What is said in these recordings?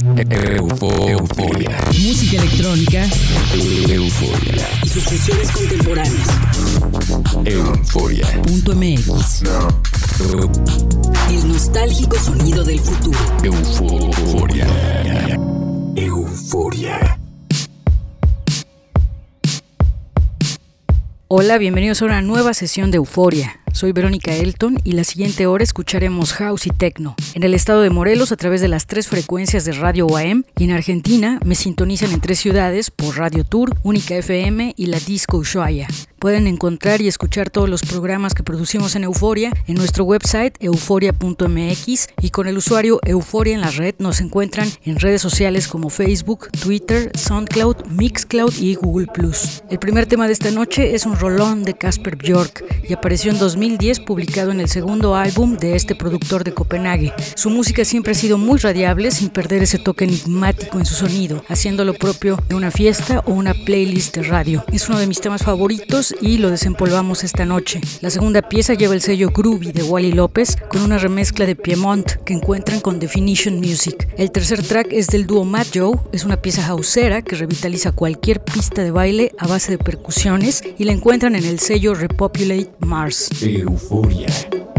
Euforia. Música electrónica. Euforia. Y sus fusiones contemporáneas. Euforia. Punto MX. El nostálgico sonido del futuro. Euforia. Euforia. Hola, bienvenidos a una nueva sesión de Euforia. Soy Verónica Elton y la siguiente hora escucharemos house y techno. En el estado de Morelos a través de las tres frecuencias de Radio UAM y en Argentina me sintonizan en tres ciudades por Radio Tour, Única FM y la Disco Ushuaia. Pueden encontrar y escuchar todos los programas que producimos en Euforia en nuestro website euforia.mx y con el usuario Euforia en la red nos encuentran en redes sociales como Facebook, Twitter, SoundCloud, Mixcloud y Google. El primer tema de esta noche es un rolón de Casper Bjork y apareció en 2010 publicado en el segundo álbum de este productor de Copenhague. Su música siempre ha sido muy radiable sin perder ese toque enigmático en su sonido, haciendo lo propio de una fiesta o una playlist de radio. Es uno de mis temas favoritos y lo desempolvamos esta noche. La segunda pieza lleva el sello Groovy de Wally López con una remezcla de Piemont que encuentran con Definition Music. El tercer track es del dúo Matt Joe, es una pieza houseera que revitaliza cualquier pista de baile a base de percusiones y la encuentran en el sello Repopulate Mars. Euforia.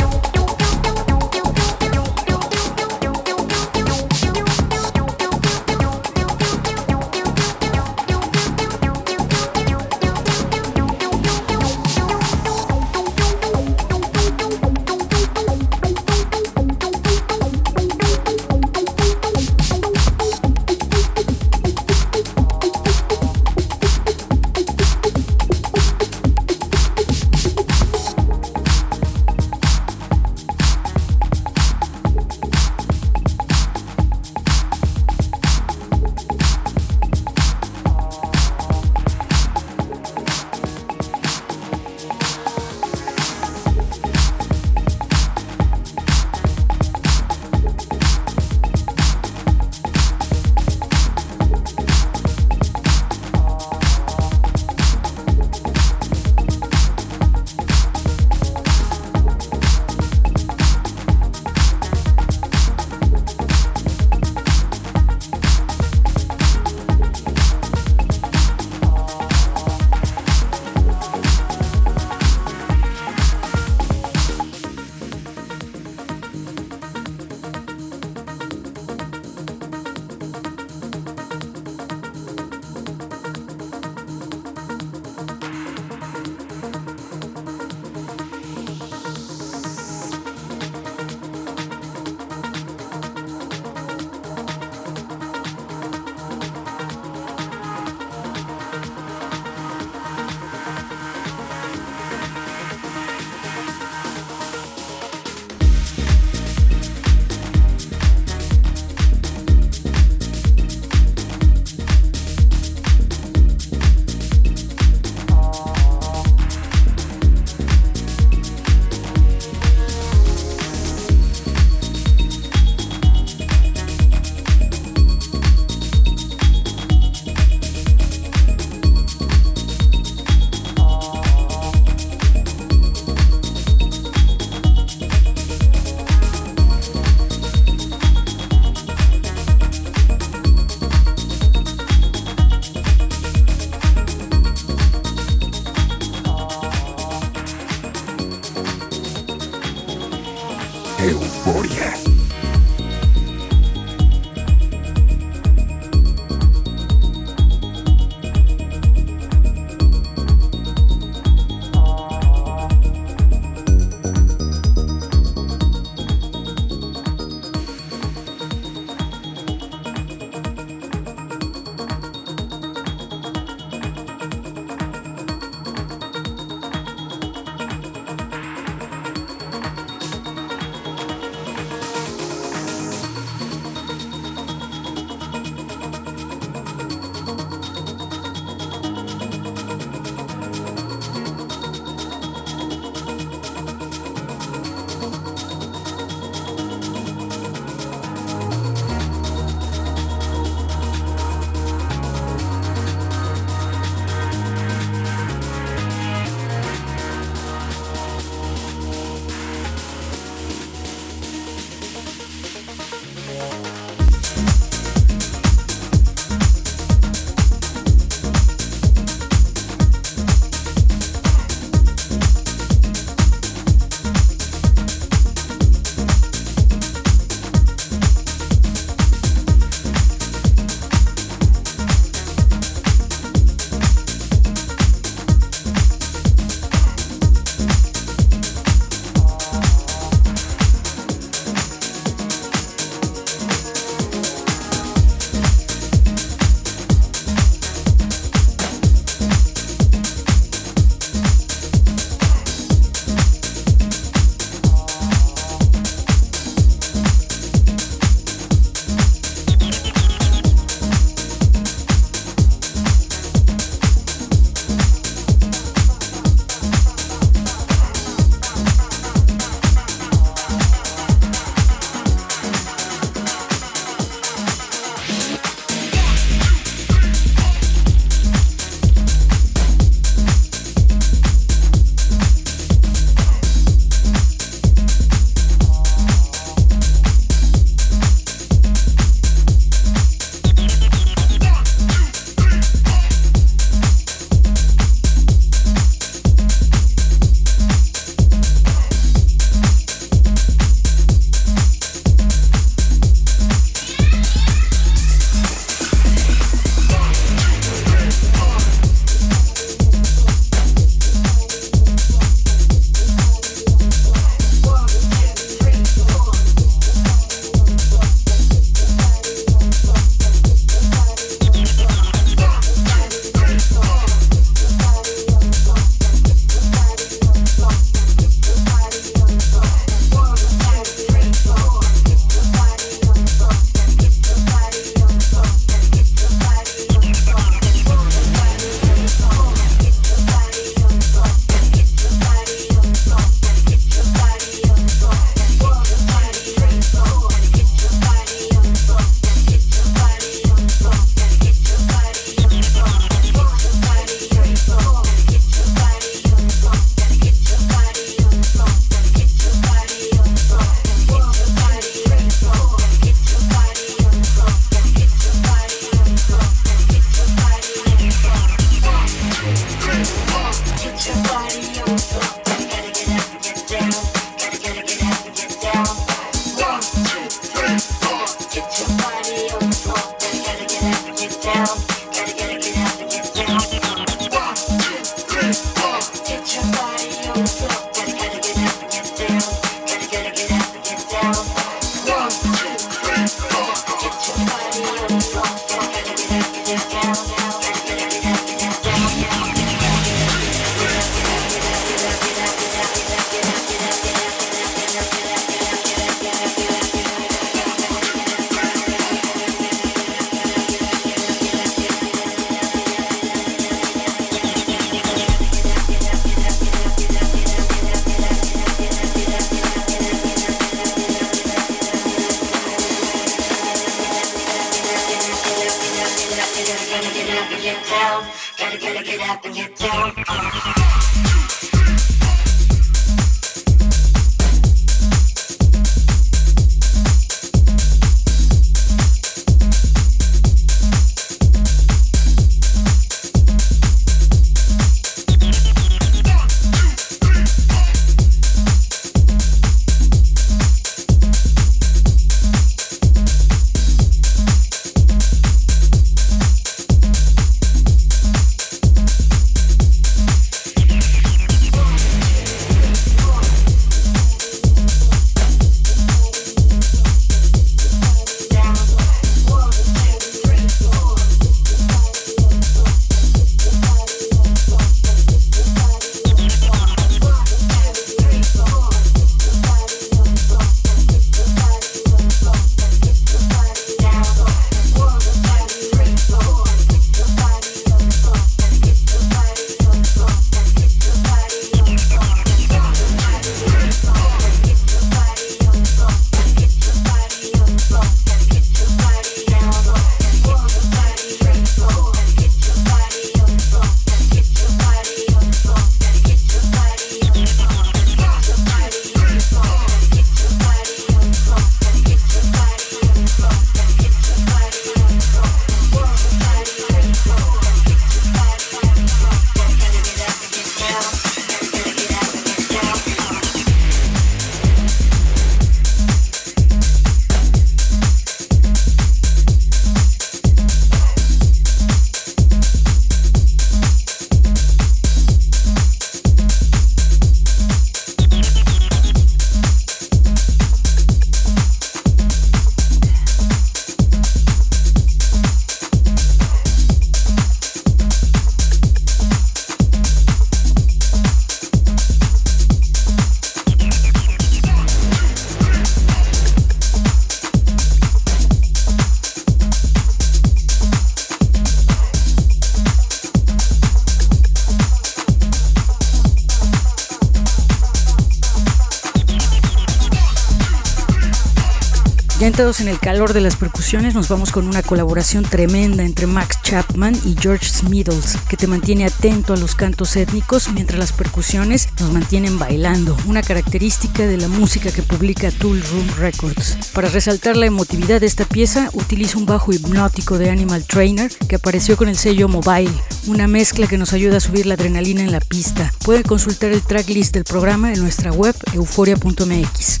En el calor de las percusiones, nos vamos con una colaboración tremenda entre Max Chapman y George Smiddles, que te mantiene atento a los cantos étnicos mientras las percusiones nos mantienen bailando, una característica de la música que publica Tool Room Records. Para resaltar la emotividad de esta pieza, utiliza un bajo hipnótico de Animal Trainer que apareció con el sello Mobile, una mezcla que nos ayuda a subir la adrenalina en la pista. Pueden consultar el tracklist del programa en nuestra web euforia.mx.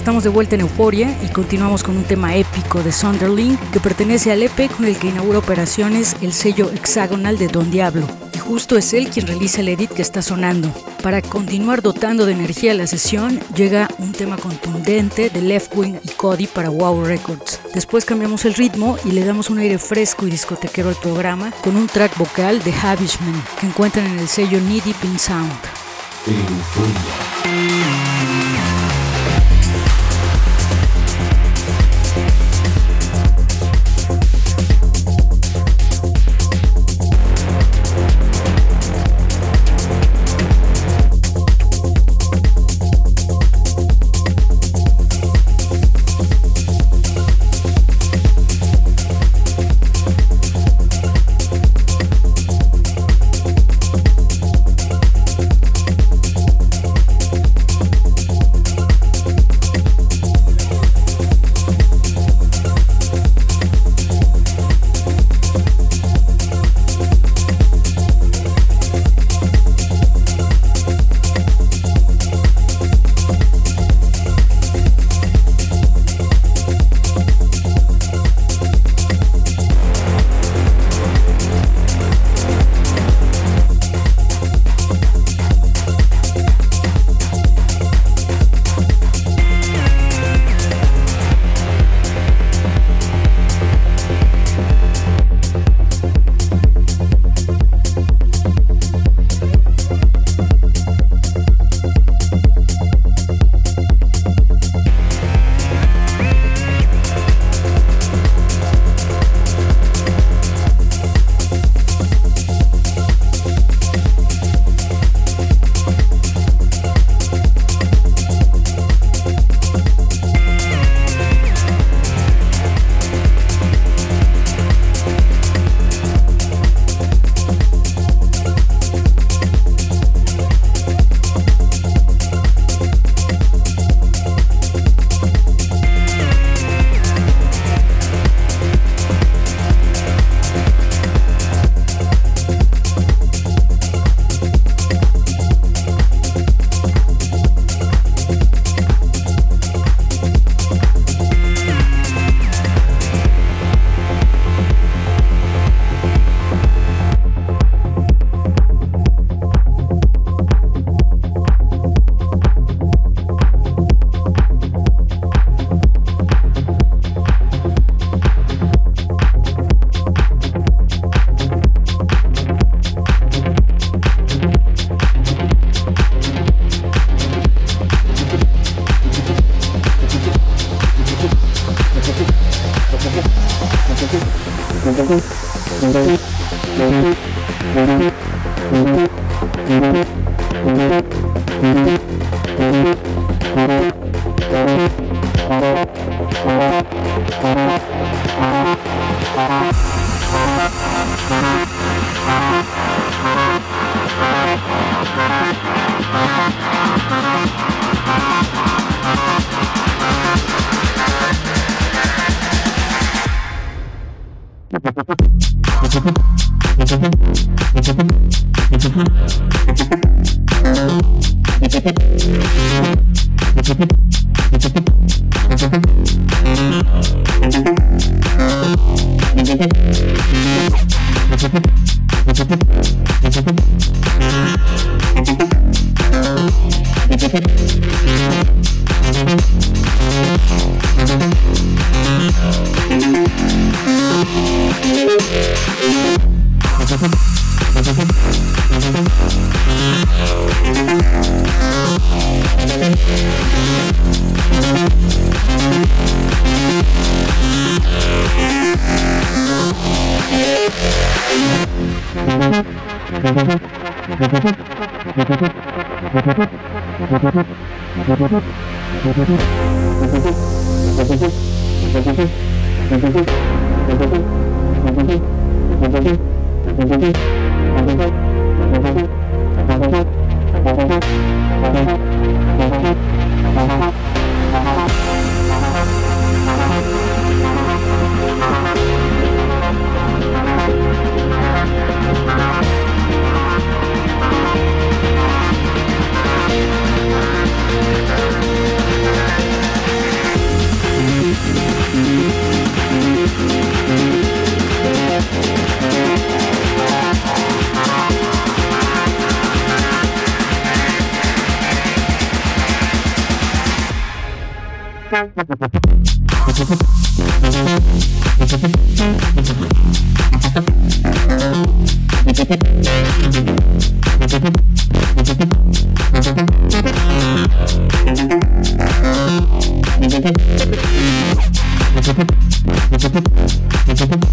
Estamos de vuelta en Euforia y continuamos con un tema épico de Sunderling que pertenece al EP con el que inaugura operaciones el sello hexagonal de Don Diablo. Y justo es él quien realiza el edit que está sonando. Para continuar dotando de energía la sesión, llega un tema contundente de Left Wing y Cody para Wow Records. Después cambiamos el ritmo y le damos un aire fresco y discotequero al programa con un track vocal de Havishman que encuentran en el sello Needy Pin Sound. Thank you.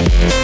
Yeah.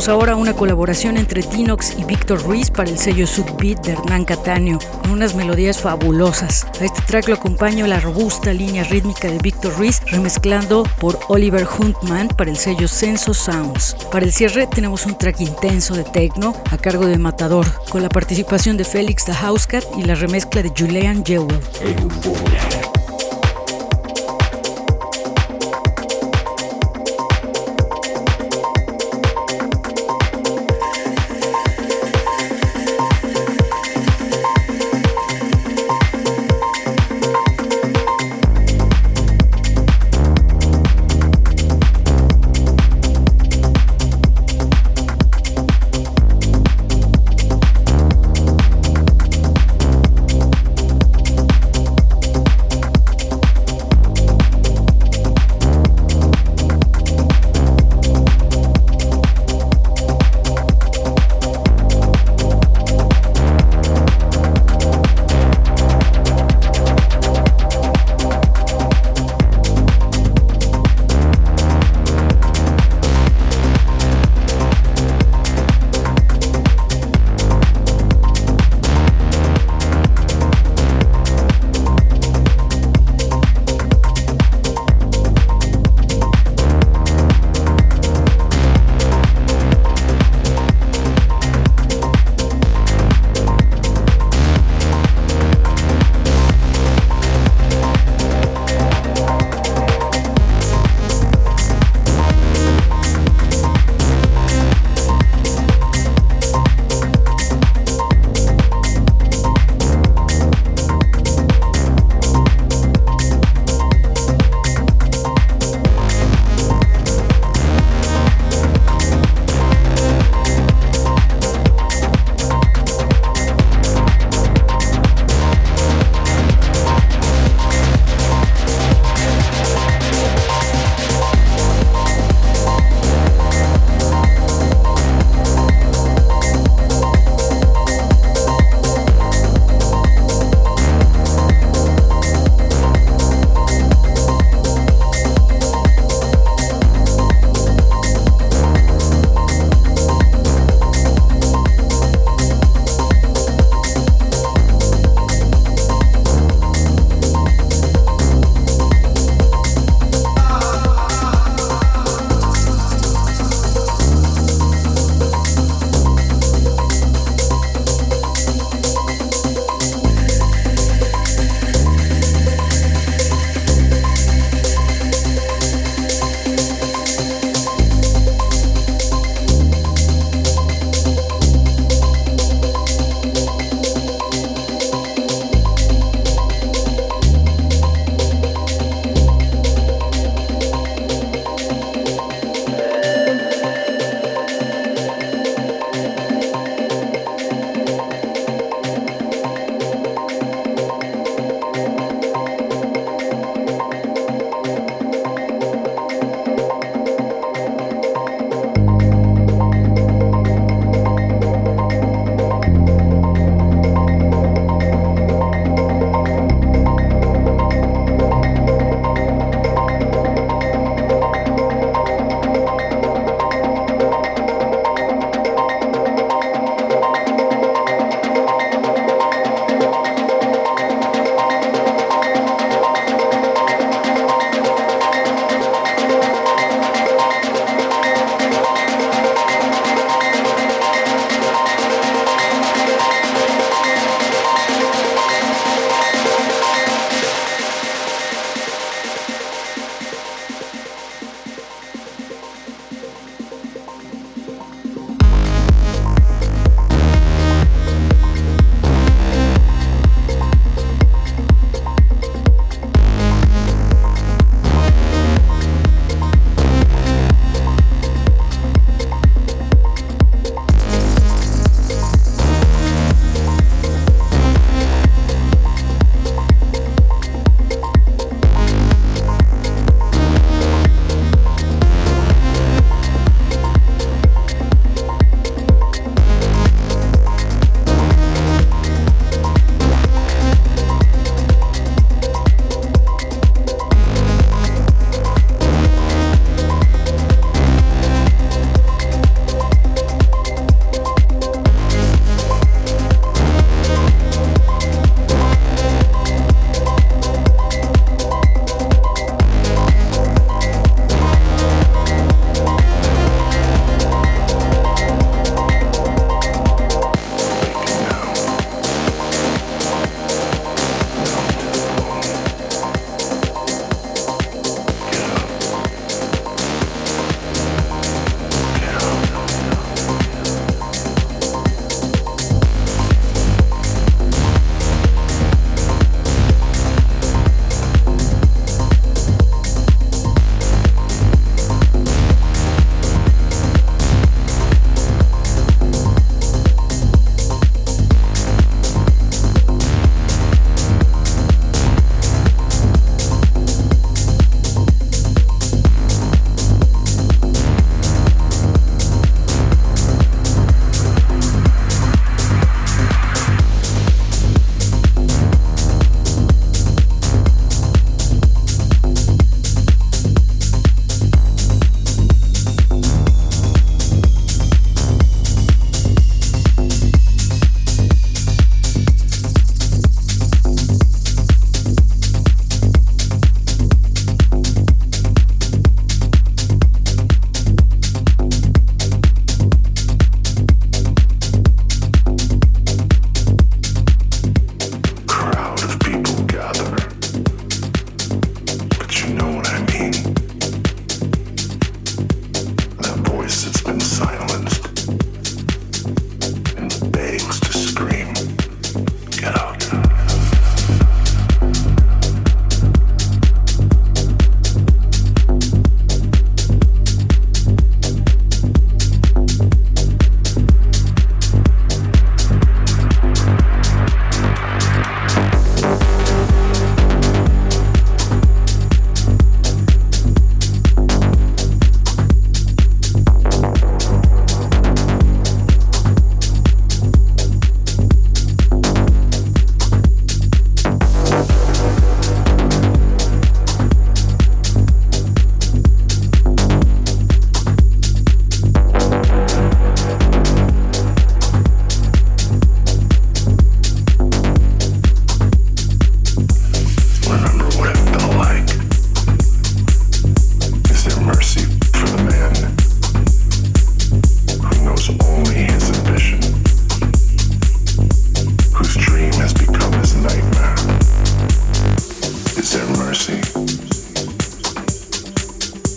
Llegamos ahora una colaboración entre Tinox y Víctor Ruiz para el sello Subbeat de Hernán Cataño, con unas melodías fabulosas. A este track lo acompaña la robusta línea rítmica de Víctor Ruiz, remezclando por Oliver Huntman para el sello Senso Sounds. Para el cierre tenemos un track intenso de techno a cargo de Matador, con la participación de Félix the Housecat y la remezcla de Julian Jewell.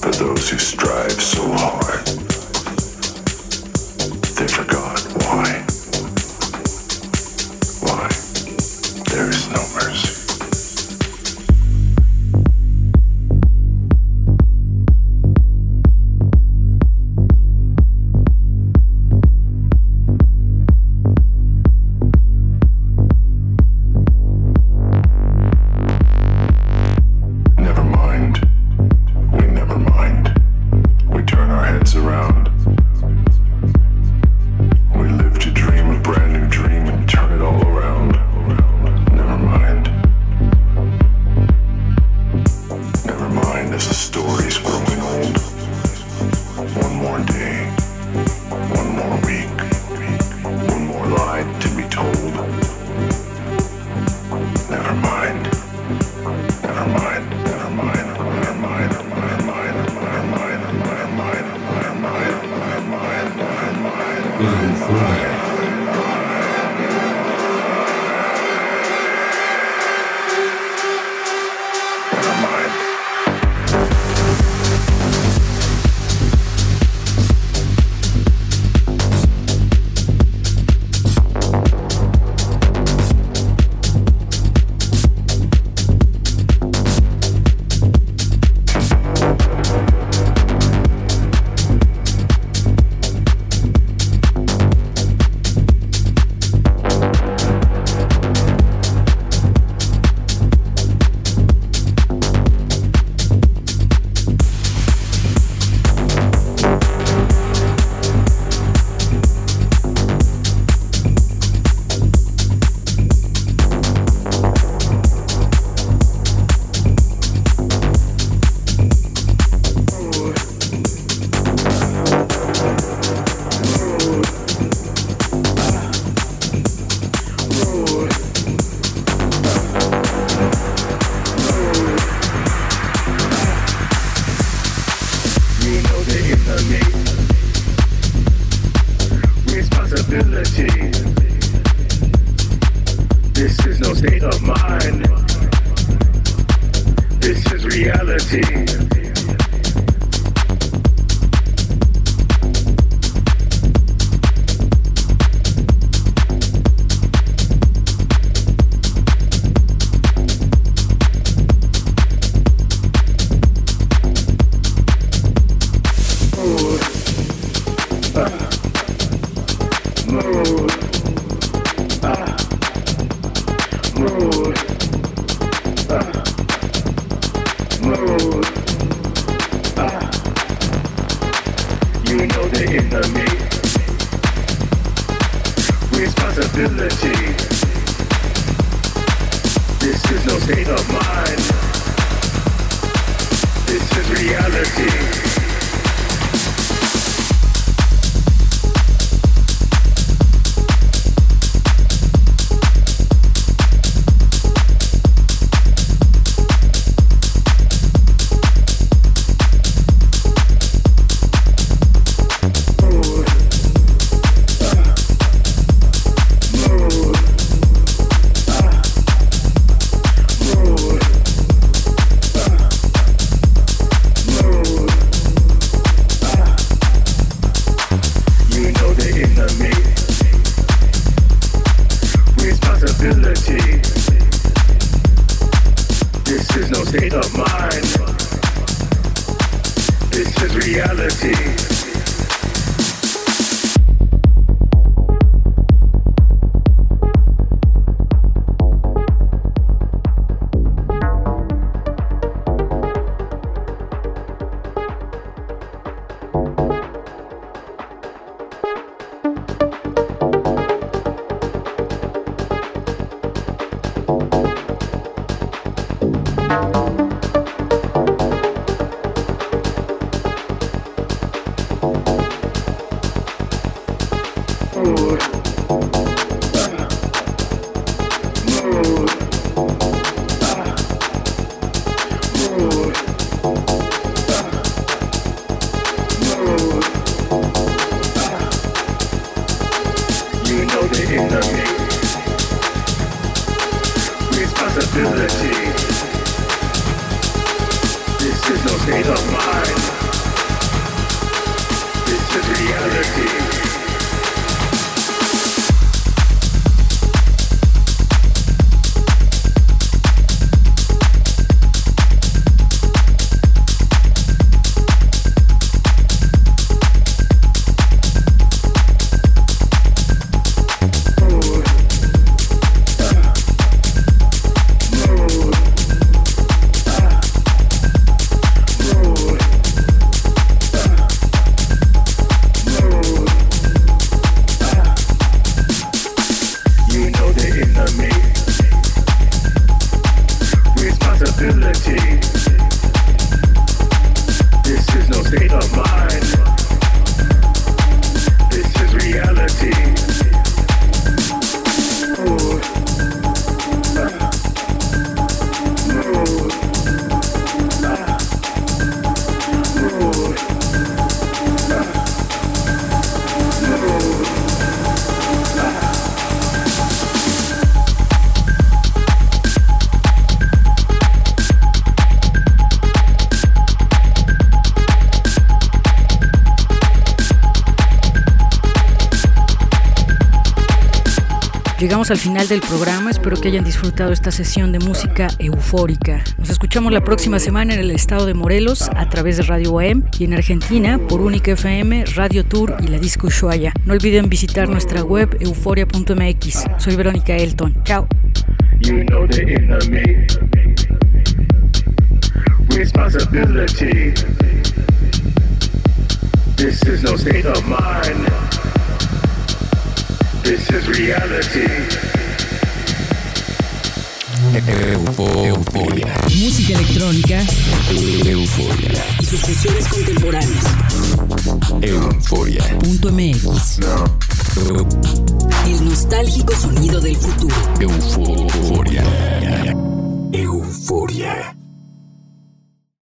for those who strive so hard. Al final del programa, espero que hayan disfrutado esta sesión de música eufórica. Nos escuchamos la próxima semana en el estado de Morelos a través de Radio AM y en Argentina por Única FM, Radio Tour y la Disco Ushuaia. No olviden visitar nuestra web euforia.mx. Soy Verónica Elton. Chao. This is reality. Euforia. Música electrónica. Euforia. Y sus fusiones contemporáneas. Euforia. Punto MX. El nostálgico sonido del futuro. Euforia. Euforia.